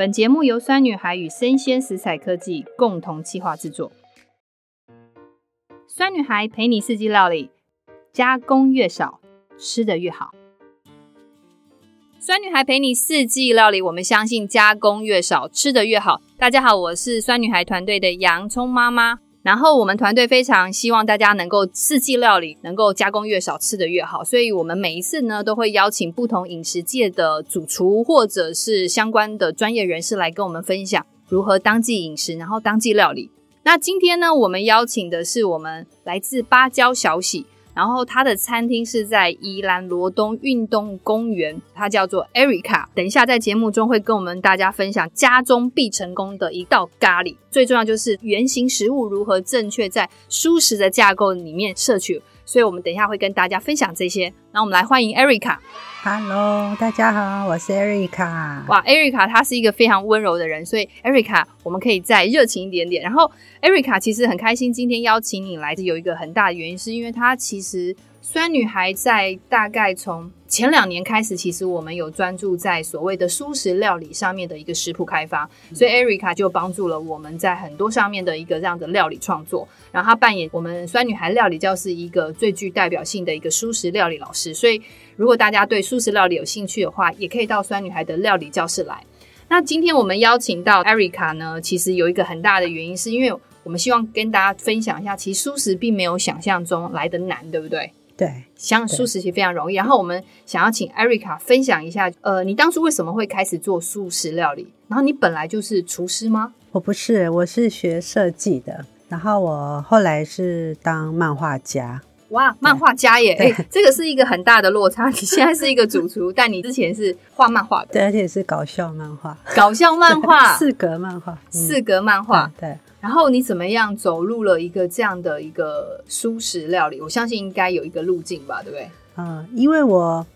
本节目由酸女孩与生鲜食材科技共同企划制作。酸女孩陪你四季料理，加工越少，吃得越好。酸女孩陪你四季料理，我们相信加工越少，吃得越好。大家好，我是酸女孩团队的洋葱妈妈。然后我们团队非常希望大家能够四季料理能够加工越少，吃得越好。所以我们每一次呢，都会邀请不同饮食界的主厨或者是相关的专业人士来跟我们分享如何当季饮食，然后当季料理。那今天呢，我们邀请的是我们来自芭蕉小喜。然后他的餐厅是在宜兰罗东运动公园，他叫做 Erica。等一下在节目中会跟我们大家分享家中必成功的一道咖喱，最重要就是原型食物如何正确在舒适的架构里面摄取。所以我们等一下会跟大家分享这些。那我们来欢迎 Erica。Hello，大家好，我是 Erica。哇，Erica 她是一个非常温柔的人，所以 Erica 我们可以再热情一点点。然后 Erica 其实很开心今天邀请你来，有一个很大的原因，是因为她其实。酸女孩在大概从前两年开始，其实我们有专注在所谓的素食料理上面的一个食谱开发，所以 Erica 就帮助了我们在很多上面的一个这样的料理创作。然后她扮演我们酸女孩料理教室一个最具代表性的一个素食料理老师。所以如果大家对素食料理有兴趣的话，也可以到酸女孩的料理教室来。那今天我们邀请到 Erica 呢，其实有一个很大的原因，是因为我们希望跟大家分享一下，其实素食并没有想象中来的难，对不对？对，像素食其实非常容易。然后我们想要请艾瑞卡分享一下，呃，你当初为什么会开始做素食料理？然后你本来就是厨师吗？我不是，我是学设计的。然后我后来是当漫画家。哇，漫画家耶！哎，这个是一个很大的落差。你现在是一个主厨，但你之前是画漫画的，对，而且是搞笑漫画，搞笑漫画，四格漫画，四格漫画，嗯，对。然后你怎么样走入了一个这样的一个蔬食料理？我相信应该有一个路径吧，对不对？嗯，因为我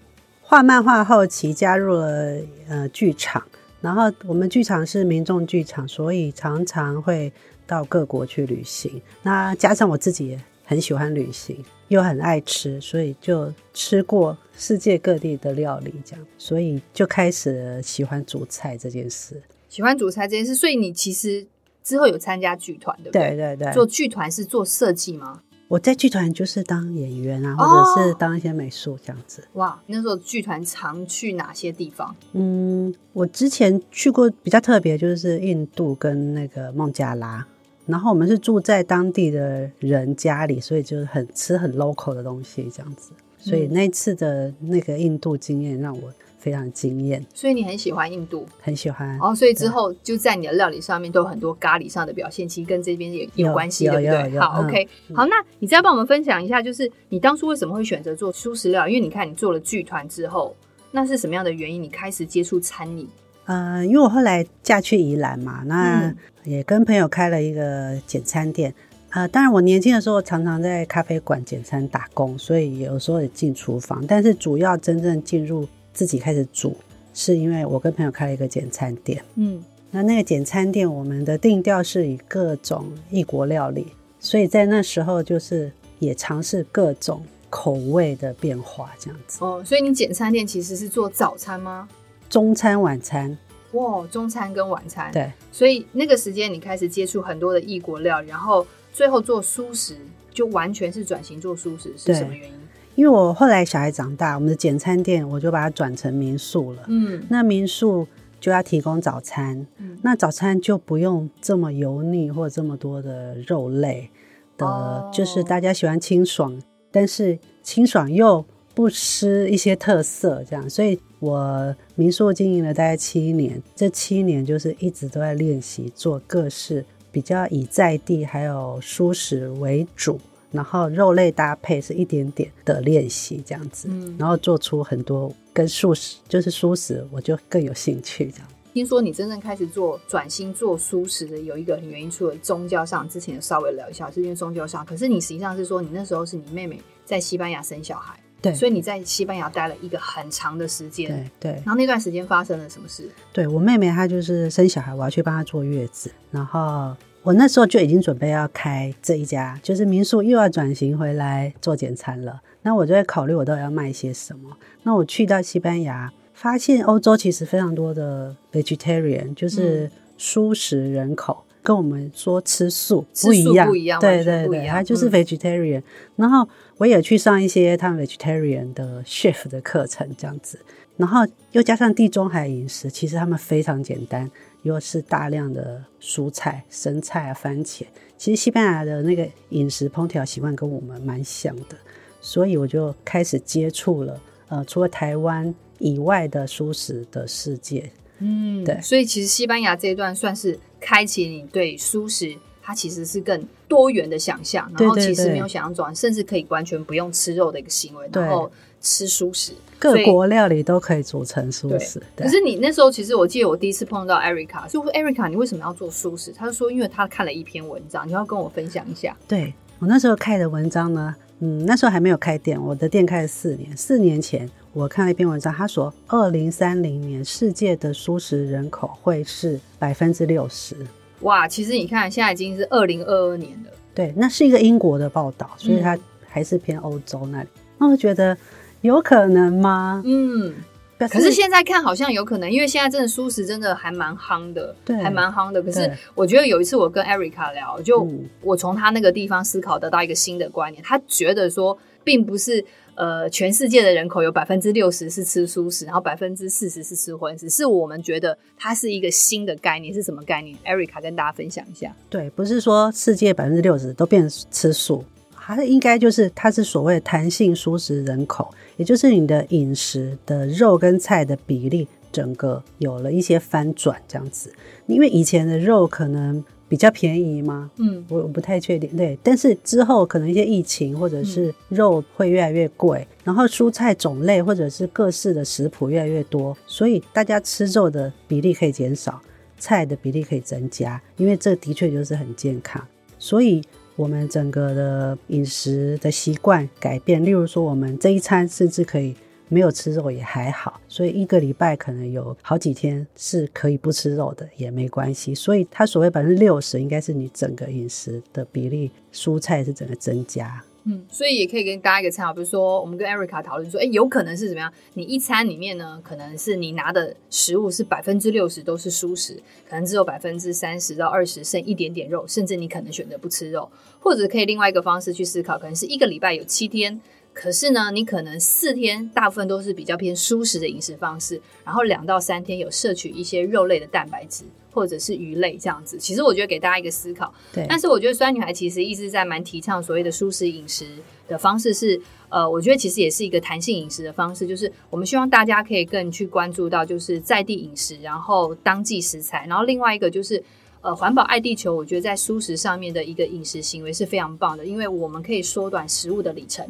画漫画后期加入了呃剧场，然后我们剧场是民众剧场，所以常常会到各国去旅行。那加上我自己也很喜欢旅行，又很爱吃，所以就吃过世界各地的料理，这样，所以就开始喜欢煮菜这件事。喜欢煮菜这件事，所以你其实。之后有参加剧团，对不对？对对对，做剧团是做设计吗？我在剧团就是当演员啊，或者是当一些美术这样子。哦、哇，那时候剧团常去哪些地方？嗯，我之前去过比较特别，就是印度跟那个孟加拉，然后我们是住在当地的人家里，所以就是很吃很 local 的东西这样子。所以那次的那个印度经验让我。非常惊艳，所以你很喜欢印度，很喜欢哦。所以之后就在你的料理上面都有很多咖喱上的表现，其实跟这边也有关系，对不对？好，OK，嗯，好，那你再帮我们分享一下，就是你当初为什么会选择做素食料理？因为你看你做了剧团之后，那是什么样的原因？你开始接触餐饮？呃，因为我后来嫁去宜兰嘛，那也跟朋友开了一个简餐店。呃，当然我年轻的时候常常在咖啡馆简餐打工，所以有时候也进厨房，但是主要真正进入。自己开始煮，是因为我跟朋友开了一个简餐店。嗯，那那个简餐店，我们的定调是以各种异国料理，所以在那时候就是也尝试各种口味的变化，这样子。哦，所以你简餐店其实是做早餐吗？中餐、晚餐。哇，中餐跟晚餐。对。所以那个时间你开始接触很多的异国料理，然后最后做素食，就完全是转型做素食，是什么原因？因为我后来小孩长大，我们的简餐店我就把它转成民宿了。嗯，那民宿就要提供早餐，嗯，那早餐就不用这么油腻或者这么多的肉类的，哦，就是大家喜欢清爽，但是清爽又不失一些特色，这样。所以我民宿经营了大概七年，这七年就是一直都在练习做各式比较以在地还有舒适为主。然后肉类搭配是一点点的练习这样子，嗯，然后做出很多跟素食就是素食，我就更有兴趣这样。听说你真正开始做转型做素食的有一个很原因，除了宗教上，之前稍微聊一下是因为宗教上，可是你实际上是说你那时候是你妹妹在西班牙生小孩，对，所以你在西班牙待了一个很长的时间，对对。然后那段时间发生了什么事？对，我妹妹她就是生小孩，我要去帮她坐月子，然后。我那时候就已经准备要开这一家，就是民宿又要转型回来做简餐了。那我就在考虑我到底要卖些什么。那我去到西班牙，发现欧洲其实非常多的 vegetarian，就是蔬食人口。嗯跟我们说吃素不一样，不一样，对对对，他就是 vegetarian、嗯。然后我也去上一些他们 vegetarian 的 chef 的课程，这样子。然后又加上地中海饮食，其实他们非常简单，又是大量的蔬菜、生菜啊、番茄。其实西班牙的那个饮食烹调习惯跟我们蛮像的，所以我就开始接触了呃，除了台湾以外的蔬食的世界。嗯，对。所以其实西班牙这一段算是。开启你对蔬食，它其实是更多元的想象，然后其实没有想象中，甚至可以完全不用吃肉的一个行为，然后吃蔬食，各国料理都可以煮成蔬食。可是你那时候，其实我记得我第一次碰到 Erica，所以我说 Erica，你为什么要做蔬食？他就说，因为他看了一篇文章，你要跟我分享一下。对，我那时候看的文章呢，嗯，那时候还没有开店，我的店开了四年，四年前。我看了一篇文章，他说，二零三零年世界的蔬食人口会是百分之六十。哇，其实你看，现在已经是二零二二年了。对，那是一个英国的报道，所以它还是偏欧洲那里。那、嗯、我觉得有可能吗？嗯，可是现在看好像有可能，因为现在真的蔬食真的还蛮夯的，对，还蛮夯的。可是我觉得有一次我跟 Erica 聊，就我从他那个地方思考得到一个新的观念，他觉得说，并不是。呃，全世界的人口有百分之六十是吃素食，然后百分之四十是吃荤食，是我们觉得它是一个新的概念，是什么概念？Erica 跟大家分享一下。对，不是说世界百分之六十都变吃素，它应该就是它是所谓弹性蔬食人口，也就是你的饮食的肉跟菜的比例整个有了一些翻转这样子，因为以前的肉可能。比较便宜嘛？嗯，我我不太确定。对，但是之后可能一些疫情或者是肉会越来越贵，嗯，然后蔬菜种类或者是各式的食谱越来越多，所以大家吃肉的比例可以减少，菜的比例可以增加，因为这的确就是很健康。所以我们整个的饮食的习惯改变，例如说我们这一餐甚至可以。没有吃肉也还好，所以一个礼拜可能有好几天是可以不吃肉的，也没关系。所以它所谓百分之六十，应该是你整个饮食的比例，蔬菜是整个增加。嗯，所以也可以跟大家一个参考，比如说我们跟 Erica 讨论说，哎，有可能是怎么样？你一餐里面呢，可能是你拿的食物是百分之六十都是蔬食，可能只有百分之三十到二十剩一点点肉，甚至你可能选择不吃肉，或者可以另外一个方式去思考，可能是一个礼拜有七天。可是呢，你可能四天大部分都是比较偏舒适的饮食方式，然后两到三天有摄取一些肉类的蛋白质或者是鱼类这样子。其实我觉得给大家一个思考。对。但是我觉得酸女孩其实一直在蛮提倡所谓的舒适饮食的方式是，呃，我觉得其实也是一个弹性饮食的方式，就是我们希望大家可以更去关注到就是在地饮食，然后当季食材，然后另外一个就是呃环保爱地球。我觉得在蔬食上面的一个饮食行为是非常棒的，因为我们可以缩短食物的里程。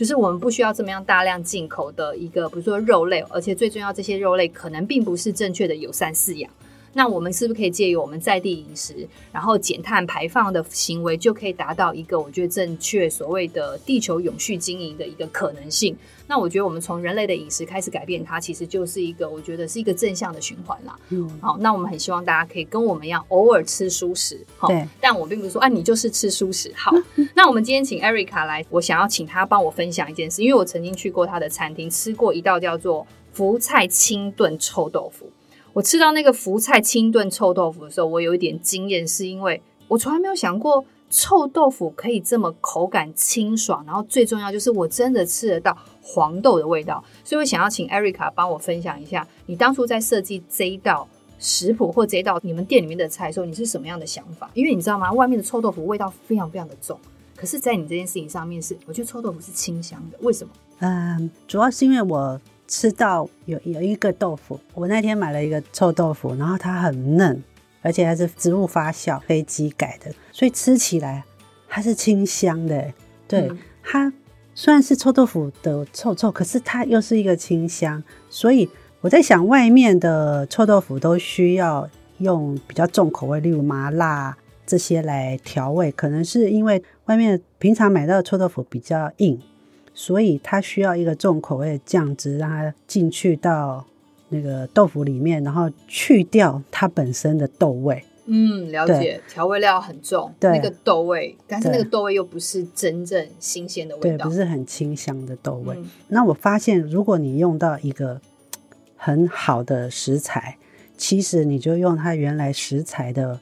就是我们不需要这么样大量进口的一个，比如说肉类，而且最重要，这些肉类可能并不是正确的友善饲养。那我们是不是可以借由我们在地饮食，然后减碳排放的行为，就可以达到一个我觉得正确所谓的地球永续经营的一个可能性？那我觉得我们从人类的饮食开始改变它，其实就是一个我觉得是一个正向的循环啦。嗯，好，那我们很希望大家可以跟我们一样，偶尔吃蔬食。好，但我并不是说啊，你就是吃蔬食。好，那我们今天请 Erica 来，我想要请她帮我分享一件事，因为我曾经去过她的餐厅，吃过一道叫做福菜清炖臭豆腐。我吃到那个福菜清炖臭豆腐的时候，我有一点惊艳，是因为我从来没有想过臭豆腐可以这么口感清爽，然后最重要就是我真的吃得到黄豆的味道，所以我想要请 Erica 帮我分享一下，你当初在设计这一道食谱或这一道你们店里面的菜的时候，你是什么样的想法？因为你知道吗，外面的臭豆腐味道非常非常的重，可是在你这件事情上面是，我觉得臭豆腐是清香的，为什么？嗯，主要是因为我。吃到有有一个豆腐，我那天买了一个臭豆腐，然后它很嫩，而且还是植物发酵、飞机改的，所以吃起来它是清香的。对、嗯，它虽然是臭豆腐的臭臭，可是它又是一个清香。所以我在想，外面的臭豆腐都需要用比较重口味，例如麻辣这些来调味，可能是因为外面平常买到的臭豆腐比较硬。所以它需要一个重口味的酱汁，让它进去到那个豆腐里面，然后去掉它本身的豆味。嗯，了解。调味料很重，对，那个豆味，但是那个豆味又不是真正新鲜的味道，对，不是很清香的豆味。嗯。那我发现，如果你用到一个很好的食材，其实你就用它原来食材的，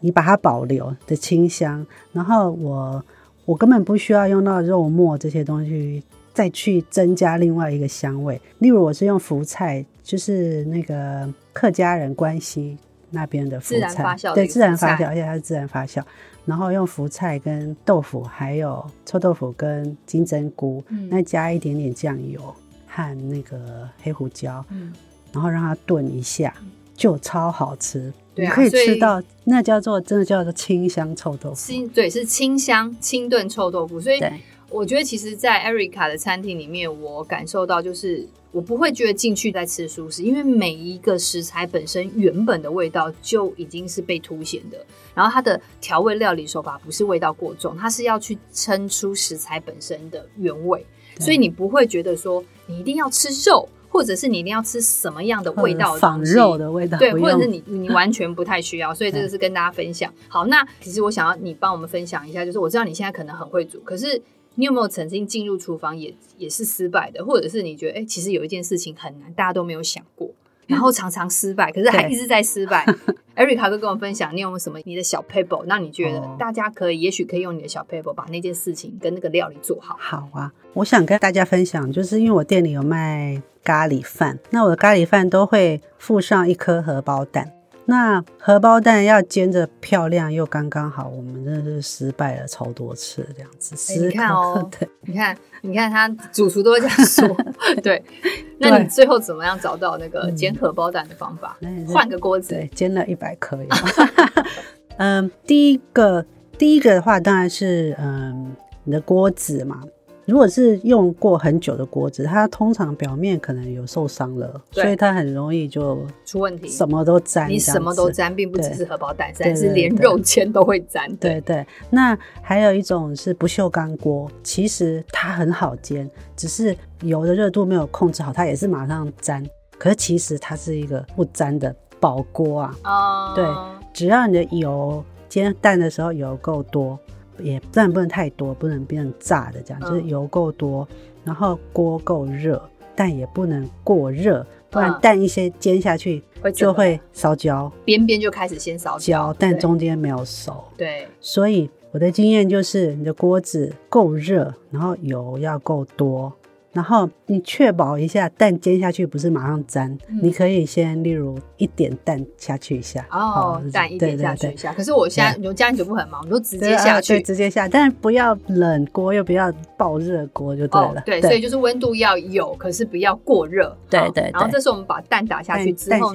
你把它保留的清香，然后我我根本不需要用到肉末这些东西再去增加另外一个香味。例如我是用福菜，就是那个客家人关西那边的福菜，自然发酵，对，自然发酵，而且它是自然发酵。然后用福菜跟豆腐，还有臭豆腐跟金针菇，嗯、那加一点点酱油和那个黑胡椒，嗯、然后让它炖一下，就超好吃。你可以吃到那叫做真的叫做清香臭豆腐。清对，是清香清炖臭豆腐。所以我觉得，其实，在 Erica 的餐厅里面，我感受到就是。我不会觉得进去在吃蔬食，因为每一个食材本身原本的味道就已经是被凸显的。然后它的调味料理手法不是味道过重，它是要去撑出食材本身的原味，所以你不会觉得说你一定要吃肉，或者是你一定要吃什么样的味道的仿肉的味道，对，或者是你你完全不太需要。所以这个是跟大家分享。好，那其实我想要你帮我们分享一下，就是我知道你现在可能很会煮，可是。你有没有曾经进入厨房也也是失败的，或者是你觉得哎、欸，其实有一件事情很难，大家都没有想过，然后常常失败，可是还一直在失败。Erica 都跟我分享，你有没有什么你的小 paper？那你觉得大家可以，哦、也许可以用你的小 paper 把那件事情跟那个料理做好。好啊，我想跟大家分享，就是因为我店里有卖咖喱饭，那我的咖喱饭都会附上一颗荷包蛋。那荷包蛋要煎得漂亮又刚刚好，我们真的是失败了超多次这样子。欸、你看哦，对，你看，你看他主厨都会这样说，对。那你最后怎么样找到那个煎荷包蛋的方法？换、嗯、个锅子，对，煎了一百颗。嗯，第一个，第一个的话当然是嗯，你的锅子嘛。如果是用过很久的锅子，它通常表面可能有受伤了，所以它很容易就出问题，什么都粘。你什么都粘，并不只是荷包蛋，甚至连肉煎都会粘。对对，那还有一种是不锈钢锅，其实它很好煎，只是油的热度没有控制好，它也是马上粘。可是其实它是一个不粘的宝锅啊。哦。对，只要你的油煎蛋的时候油够多。也但不能太多，不能变成炸的这样，就是油够多，然后锅够热，但也不能过热，不然蛋一些煎下去就会烧焦，边边就开始先烧焦，但中间没有熟。对，所以我的经验就是，你的锅子够热，然后油要够多。然后你确保一下蛋煎下去不是马上粘，嗯、你可以先例如一点蛋下去一下哦，蛋一点下去一下。可是我现在有家庭主妇很忙，我就直接下去，对，直接下，但是不要冷锅又不要爆热锅就对了。哦、对，对，所以就是温度要有，可是不要过热。对对，对。然后这是我们把蛋打下去之后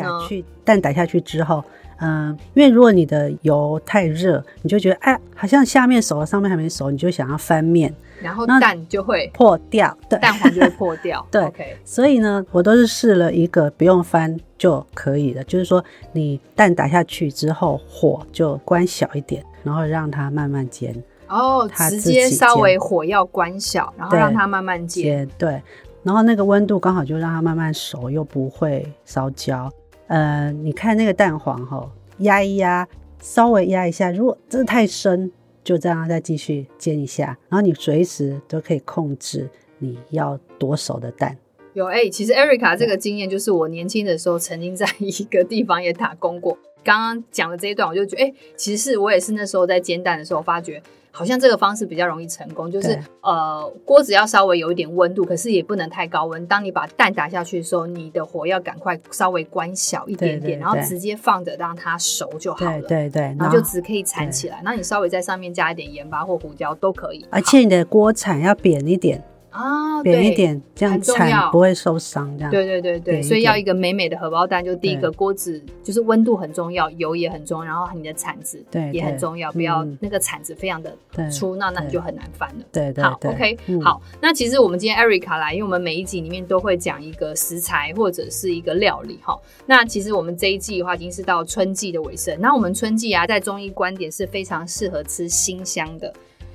蛋打下去之后，嗯，因为如果你的油太热，你就觉得哎，好像下面熟了，上面还没熟，你就想要翻面。然后蛋就会破掉，对，蛋黄就会破掉。对，Okay. 所以呢，我都是试了一个不用翻就可以了，就是说你蛋打下去之后，火就关小一点，然后让它慢慢煎。哦，直接稍微火要关小，然后让它慢慢煎。对，然后那个温度刚好就让它慢慢熟，又不会烧焦。呃，你看那个蛋黄哈，压一压，稍微压一下，如果这太深。就这样再继续煎一下，然后你随时都可以控制你要多熟的蛋。有哎、其实 Erica 这个经验就是我年轻的时候曾经在一个地方也打工过。刚刚讲的这一段，我就觉得哎、欸，其实是我也是那时候在煎蛋的时候发觉。好像这个方式比较容易成功，就是呃锅子要稍微有一点温度，可是也不能太高温。当你把蛋打下去的时候，你的火要赶快稍微关小一点点，然后直接放着让它熟就好了。对对对，然后就只可以铲起来。那你稍微在上面加一点盐巴或胡椒都可以。而且你的锅铲要扁一点。啊，扁一点，这样铲不会受伤。这样，对对对对，所以要一个美美的荷包蛋，就第一个锅子就是温度很重要，油也很重要，然后你的铲子也很重要，不要那个铲子非常的粗，那那你就很难翻了。对对，好，OK，好。那其实我们今天 Erica 来，因为我们每一集里面都会讲一个食材或者是一个料理哈。那其实我们这一季的话已经是到春季的尾声，那我们春季啊，在中医观点是非常适合吃辛香的。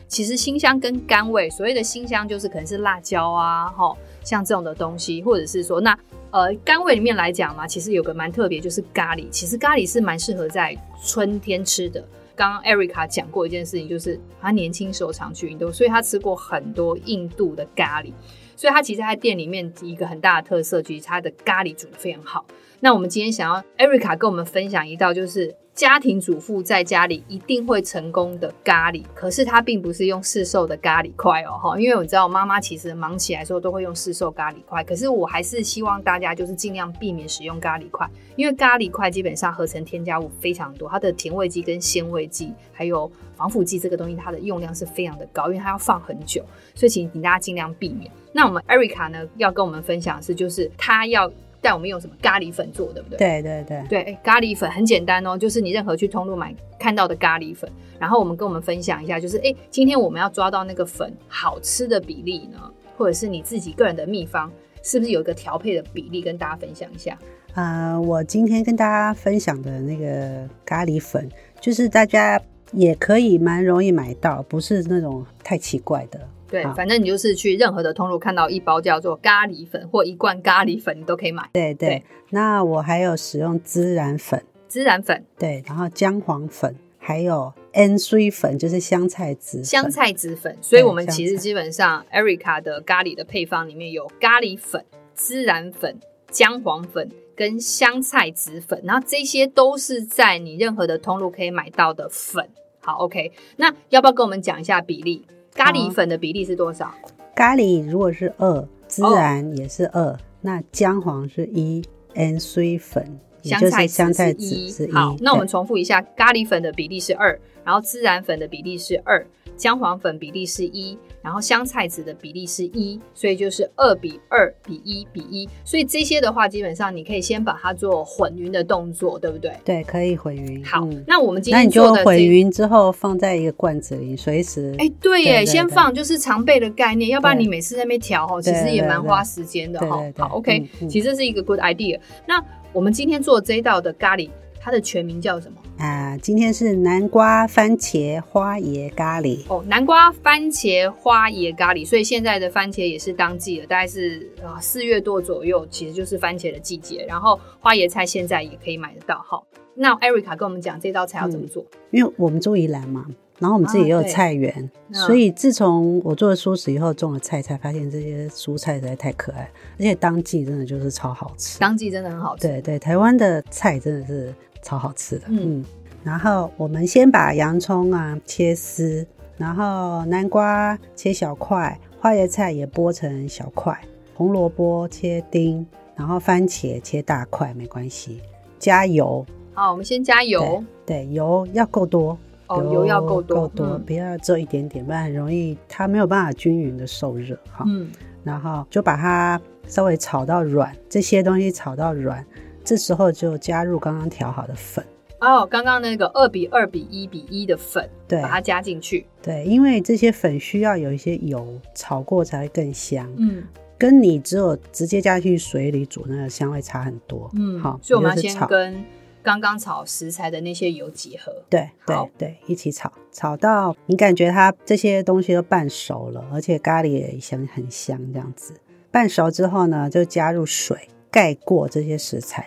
其实辛香跟甘味，所谓的辛香就是可能是辣椒啊，齁，像这种的东西，或者是说那呃甘味里面来讲嘛，其实有个蛮特别，就是咖喱。其实咖喱是蛮适合在春天吃的。刚刚 Erica 讲过一件事情，就是他年轻时候常去印度，所以他吃过很多印度的咖喱。所以他其实在店里面一个很大的特色，就是他的咖喱煮得非常好。那我们今天想要 Erica 跟我们分享一道，就是家庭主妇在家里一定会成功的咖喱。可是它并不是用市售的咖喱块哦，哈，因为我知道妈妈其实忙起来的时候都会用市售咖喱块。可是我还是希望大家就是尽量避免使用咖喱块，因为咖喱块基本上合成添加物非常多，它的甜味剂跟鲜味剂还有防腐剂这个东西，它的用量是非常的高，因为它要放很久，所以请请大家尽量避免。那我们 Erica 呢要跟我们分享的是，就是她要。带我们用什么咖喱粉做，对不对？对对对对，欸，咖喱粉很简单哦，就是你任何去通路买看到的咖喱粉，然后我们跟我们分享一下，就是哎，欸，今天我们要抓到那个粉好吃的比例呢，或者是你自己个人的秘方，是不是有一个调配的比例跟大家分享一下？啊，呃，我今天跟大家分享的那个咖喱粉，就是大家也可以蛮容易买到，不是那种太奇怪的。对，反正你就是去任何的通路看到一包叫做咖喱粉或一罐咖喱粉，你都可以买。对对，对，那我还有使用孜然粉，孜然粉，对，然后姜黄粉，还有 N C 粉，就是香菜籽，香菜籽粉。所以我们其实基本上，Erica 的咖喱的配方里面有咖喱粉、孜然粉、姜黄粉跟香菜籽粉，然后这些都是在你任何的通路可以买到的粉。好，OK，那要不要跟我们讲一下比例？咖喱粉的比例是多少？咖喱如果是二，孜然也是二，哦，那姜黄是一，，N C 粉，香菜香菜籽是一。好，那我们重复一下，咖喱粉的比例是二，然后孜然粉的比例是二，姜黄粉比例是一。然后香菜籽的比例是一，所以就是二比二比一比一，所以这些的话，基本上你可以先把它做混匀的动作，对不对？对，可以混匀。好，嗯、那我们今天做的那你就混匀之后放在一个罐子里，随时。哎，对耶，对对对，先放就是常备的概念，要不然你每次在那边调哈，其实也蛮花时间的哈。好，OK，嗯嗯、其实这是一个 good idea。那我们今天做这一道的咖喱，它的全名叫什么？啊，今天是南瓜番茄花椰咖喱哦，南瓜番茄花椰咖喱，所以现在的番茄也是当季了，大概是啊四月多左右，其实就是番茄的季节。然后花椰菜现在也可以买得到。好，那艾瑞卡跟我们讲这道菜要怎么做？嗯，因为我们住宜兰嘛，然后我们自己也有菜园，啊，所以自从我做了蔬食以后，种了菜，才发现这些蔬菜实在太可爱，而且当季真的就是超好吃。当季真的很好吃。对对，台湾的菜真的是。超好吃的，嗯，然后我们先把洋葱啊切丝，然后南瓜切小块，花椰菜也剥成小块，红萝卜切丁，然后番茄切大块没关系，加油。好，我们先加油。对，对油要够多，哦，油要够多，够多，嗯，不要只有一点点，不然很容易它没有办法均匀的受热。哈，嗯，然后就把它稍微炒到软，这些东西炒到软。这时候就加入刚刚调好的粉哦，刚刚那个二比二比一比一的粉，对，把它加进去。对，因为这些粉需要有一些油炒过才会更香。嗯，跟你只有直接加进水里煮，那个香味差很多。嗯，好，所以我们要先跟刚刚炒食材的那些油结合。对对对，一起炒，炒到你感觉它这些东西都半熟了，而且咖喱也香很香，这样子半熟之后呢，就加入水盖过这些食材。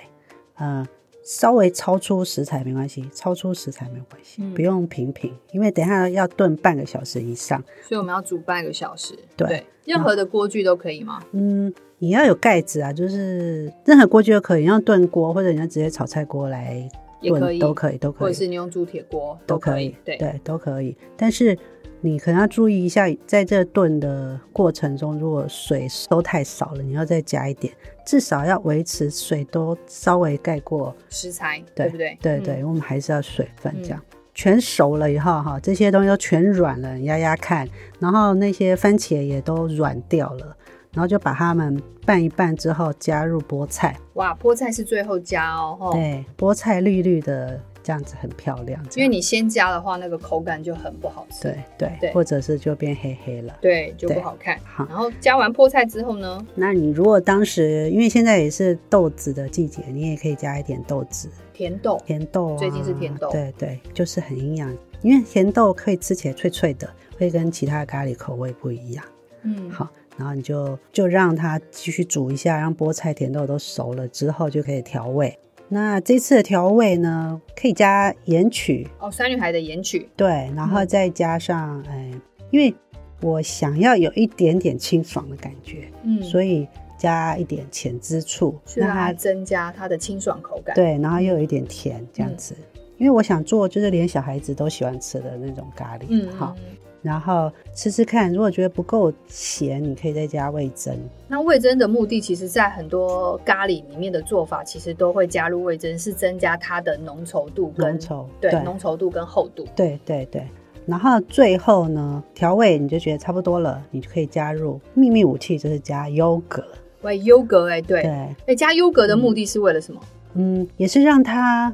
嗯，稍微超出食材没关系，超出食材没关系，嗯，不用平平，因为等一下要炖半个小时以上，所以我们要煮半个小时。对，对。任何的锅具都可以吗？嗯，你要有盖子啊，就是任何锅具都可以，用炖锅或者你要直接炒菜锅来炖可以。都可以，都可以，或者是你用铸铁锅都可以，对。对都可以，但是。你可能要注意一下，在这炖的过程中，如果水都太少了，你要再加一点，至少要维持水都稍微盖过食材，对不对？对对，嗯、我们还是要水分这样。嗯、全熟了以后，哈，这些东西都全软了，你压压看，然后那些番茄也都软掉了，然后就把它们拌一拌之后，加入菠菜。哇，菠菜是最后加哦。对，菠菜绿绿的。这样子很漂亮，因为你先加的话，那个口感就很不好吃。对对对，或者是就变黑黑了，对，就不好看。好，然后加完菠菜之后呢？那你如果当时，因为现在也是豆子的季节，你也可以加一点豆子，甜豆，甜豆啊，最近是甜豆，对对，就是很营养，因为甜豆可以吃起来脆脆的，会跟其他的咖喱口味不一样。嗯，好，然后你就就让它继续煮一下，让菠菜、甜豆都熟了之后，就可以调味。那这次的调味呢，可以加盐曲哦，酸女孩的盐曲，对，然后再加上，哎、嗯，因为我想要有一点点清爽的感觉，嗯，所以加一点浅汁醋，让它增加它的清爽口感。对，然后又有一点甜，这样子。嗯、因为我想做就是连小孩子都喜欢吃的那种咖喱，嗯，好。然后吃吃看，如果觉得不够咸，你可以再加味增。那味增的目的，其实在很多咖喱里面的做法，其实都会加入味增，是增加它的浓稠度跟浓稠，对，浓稠度跟厚度。对对对。然后最后呢，调味你就觉得差不多了，你就可以加入秘密武器，就是加优格。喂，优格哎，对对，哎，加优格的目的是为了什么？嗯，也是让它。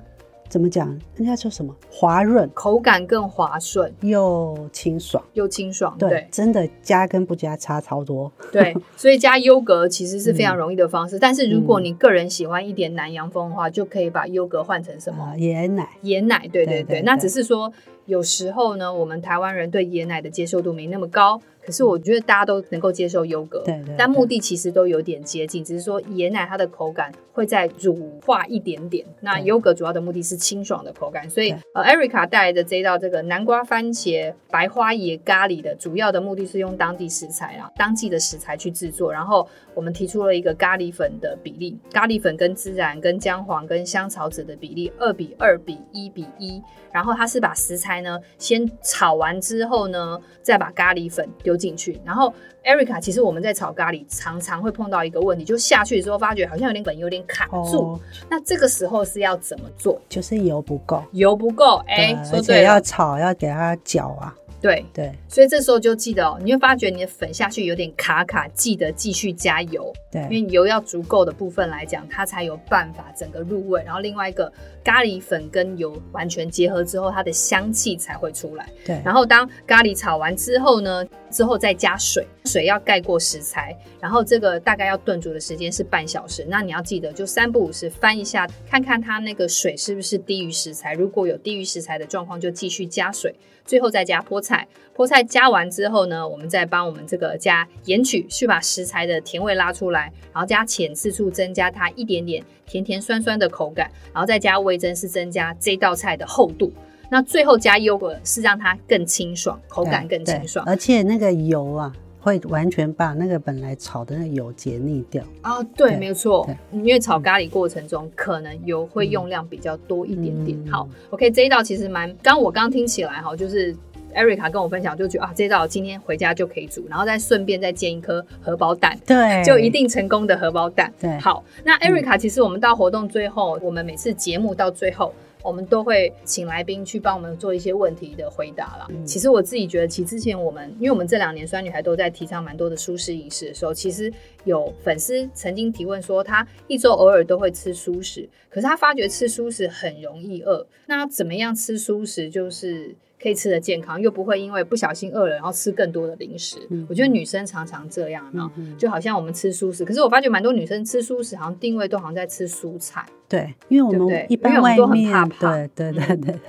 怎么讲？人家说什么？滑润，口感更滑顺，又清爽，又清爽。对，对真的加跟不加差超多。对，所以加优格其实是非常容易的方式。嗯、但是如果你个人喜欢一点南洋风的话，嗯、就可以把优格换成什么？呃、椰奶。椰奶，对对对。对对对，那只是说，有时候呢，我们台湾人对椰奶的接受度没那么高。可是我觉得大家都能够接受优格，对，对，对，但目的其实都有点接近，只是说椰奶它的口感会再乳化一点点，那优格主要的目的是清爽的口感，所以呃，Erica 带来的这一道这个南瓜番茄白花椰咖喱的主要的目的是用当地食材啊，当季的食材去制作，然后我们提出了一个咖喱粉的比例，咖喱粉跟孜然跟姜黄跟香草籽的比例二比二比一比一，然后它是把食材呢先炒完之后呢，再把咖喱粉丢进去，然后 Erica，其实我们在炒咖喱常常会碰到一个问题，就下去的时候发觉好像有点粉有点卡住。哦、那这个时候是要怎么做？就是油不够，油不够，哎，说对要炒要给它搅啊。对对，所以这时候就记得哦，你会发觉你的粉下去有点卡卡，记得继续加油。对，因为油要足够的部分来讲，它才有办法整个入味。然后另外一个咖喱粉跟油完全结合之后，它的香气才会出来。对，然后当咖喱炒完之后呢，之后再加水，水要盖过食材，然后这个大概要炖煮的时间是半小时。那你要记得，就三不五时翻一下，看看它那个水是不是低于食材。如果有低于食材的状况，就继续加水。最后再加菠菜，菠菜加完之后呢，我们再帮我们这个加盐曲，去把食材的甜味拉出来，然后加浅渍醋，增加它一点点甜甜酸酸的口感，然后再加味噌，是增加这道菜的厚度。那最后加优格，是让它更清爽，口感更清爽，而且那个油啊。会完全把那个本来炒的那个油解腻掉哦，对，对没有错，因为炒咖喱过程中、嗯、可能油会用量比较多一点点。嗯、好，OK，这一道其实蛮，刚我刚听起来哈，就是 Erica 跟我分享，就觉得啊，这一道今天回家就可以煮，然后再顺便再煎一颗荷包蛋，对，就一定成功的荷包蛋。对，好，那 Erica、嗯、其实我们到活动最后，我们每次节目到最后。我们都会请来宾去帮我们做一些问题的回答啦。嗯、其实我自己觉得，其实之前我们，因为我们这两年酸女孩都在提倡蛮多的舒适饮食的时候，其实有粉丝曾经提问说，他一周偶尔都会吃蔬食，可是他发觉吃蔬食很容易饿。那怎么样吃蔬食就是可以吃的健康，又不会因为不小心饿了，然后吃更多的零食？嗯、我觉得女生常常这样，然后就好像我们吃蔬食，可是我发觉蛮多女生吃蔬食，好像定位都好像在吃蔬菜。对，因为我们一般外面，对对对对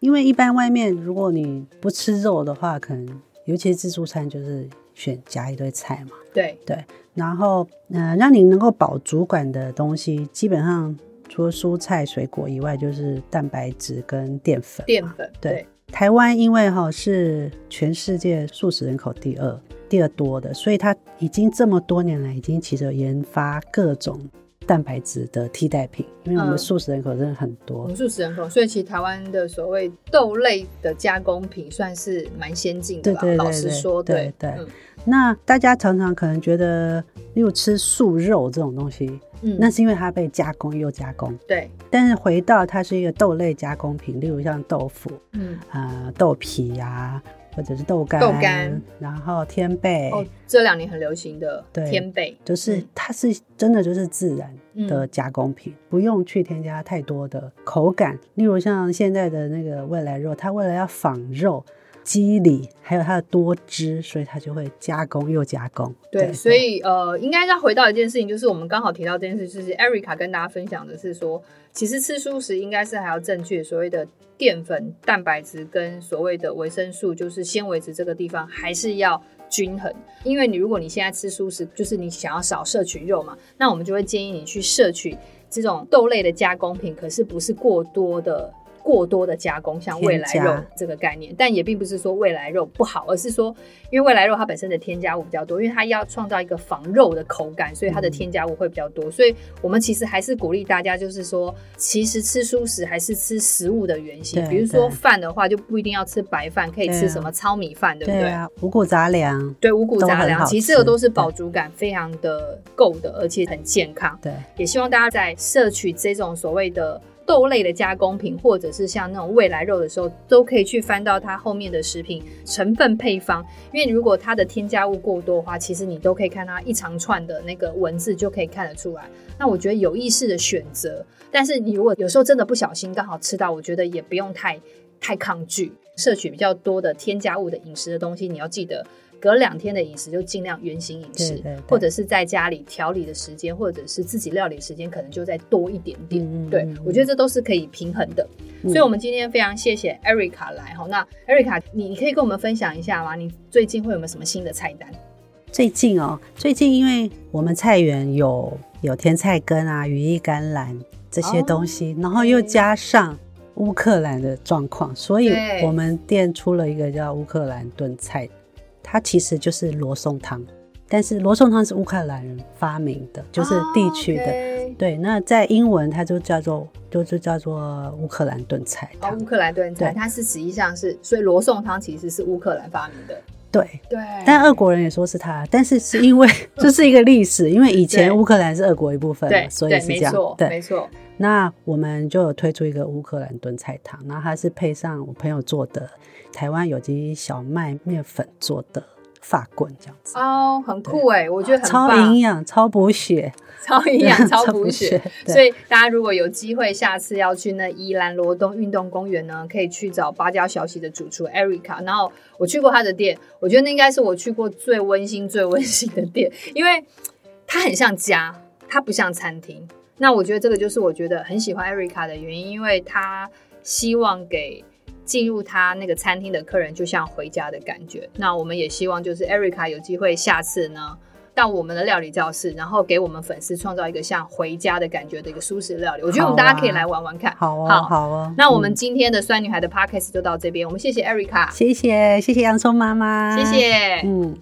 因为一般外面如果你不吃肉的话，可能尤其是自助餐就是选夹一堆菜嘛。对对，然后嗯、呃，让你能够饱足感的东西，基本上除了蔬菜水果以外，就是蛋白质跟淀粉。淀粉对，对台湾因为哈是全世界素食人口第二第二多的，所以它已经这么多年来已经其实研发各种。蛋白质的替代品，因为我们素食人口真的很多。素食人口，所以其实台湾的所谓豆类的加工品算是蛮先进的吧。对对对对，老实说，对对，那大家常常可能觉得，例如吃素肉这种东西，嗯，那是因为它被加工又加工。对。但是回到它是一个豆类加工品，例如像豆腐，嗯啊、呃，豆皮呀、啊。或者是豆干，豆干，然后天贝。哦，这两年很流行的天贝，就是它是真的就是自然的加工品，嗯、不用去添加太多的口感。例如像现在的那个未来肉，它为了要仿肉、肌理，还有它的多汁，所以它就会加工又加工。对，对所以呃，应该要回到一件事情，就是我们刚好提到这件事，就是 Erica 跟大家分享的是说，其实吃素食应该是还要正确所谓的。淀粉、蛋白质跟所谓的维生素，就是纤维质这个地方还是要均衡。因为你如果你现在吃素食，就是你想要少摄取肉嘛，那我们就会建议你去摄取这种豆类的加工品，可是不是过多的。过多的加工，像未来肉这个概念，但也并不是说未来肉不好，而是说因为未来肉它本身的添加物比较多，因为它要创造一个仿肉的口感，所以它的添加物会比较多。所以我们其实还是鼓励大家，就是说，其实吃蔬食还是吃食物的原型。比如说饭的话，就不一定要吃白饭，可以吃什么糙米饭，对不对？对啊，五谷杂粮，对，五谷杂粮，其实这个都是饱足感非常的够的，而且很健康。对，也希望大家在摄取这种所谓的。豆类的加工品，或者是像那种未来肉的时候，都可以去翻到它后面的食品成分配方，因为如果它的添加物过多的话，其实你都可以看它一长串的那个文字就可以看得出来。那我觉得有意识的选择，但是你如果有时候真的不小心刚好吃到，我觉得也不用太太抗拒，摄取比较多的添加物的饮食的东西，你要记得。隔两天的饮食就尽量原形饮食，对对对，或者是在家里调理的时间，或者是自己料理的时间，可能就再多一点点。嗯、对，我觉得这都是可以平衡的。嗯、所以，我们今天非常谢谢 Erica 来哈。那 Erica，你可以跟我们分享一下吗？你最近会有没有什么新的菜单？最近哦，最近因为我们菜园有有甜菜根啊、羽衣甘蓝这些东西，哦、然后又加上乌克兰的状况，所以我们店出了一个叫乌克兰炖菜。它其实就是罗宋汤，但是罗宋汤是乌克兰人发明的，就是地区的。Oh. 对，那在英文它就叫做，就就叫做乌克兰炖菜汤。乌克兰炖菜，它是实际上是，所以罗宋汤其实是乌克兰发明的。对对，但俄国人也说是他，但是是因为这是一个历史，因为以前乌克兰是俄国一部分，对，所以是这样。对，没错。那我们就有推出一个乌克兰炖菜汤，然后它是配上我朋友做的台湾有机小麦面粉做的法棍，这样子哦，很酷哎，我觉得很超营养、超补血、超营养、超补血。所以大家如果有机会，下次要去那宜兰罗东运动公园呢，可以去找芭蕉小喜的主厨 Erica。然后我去过他的店，我觉得那应该是我去过最温馨、最温馨的店，因为它很像家，它不像餐厅。那我觉得这个就是我觉得很喜欢 Erica 的原因，因为他希望给进入他那个餐厅的客人就像回家的感觉。那我们也希望就是 Erica 有机会下次呢到我们的料理教室，然后给我们粉丝创造一个像回家的感觉的一个舒适料理。我觉得我们大家可以来玩玩看。好啊，好，好啊。那我们今天的酸女孩的 Podcast 就到这边，我们谢谢 Erica，谢谢谢谢洋葱妈妈，谢谢，嗯。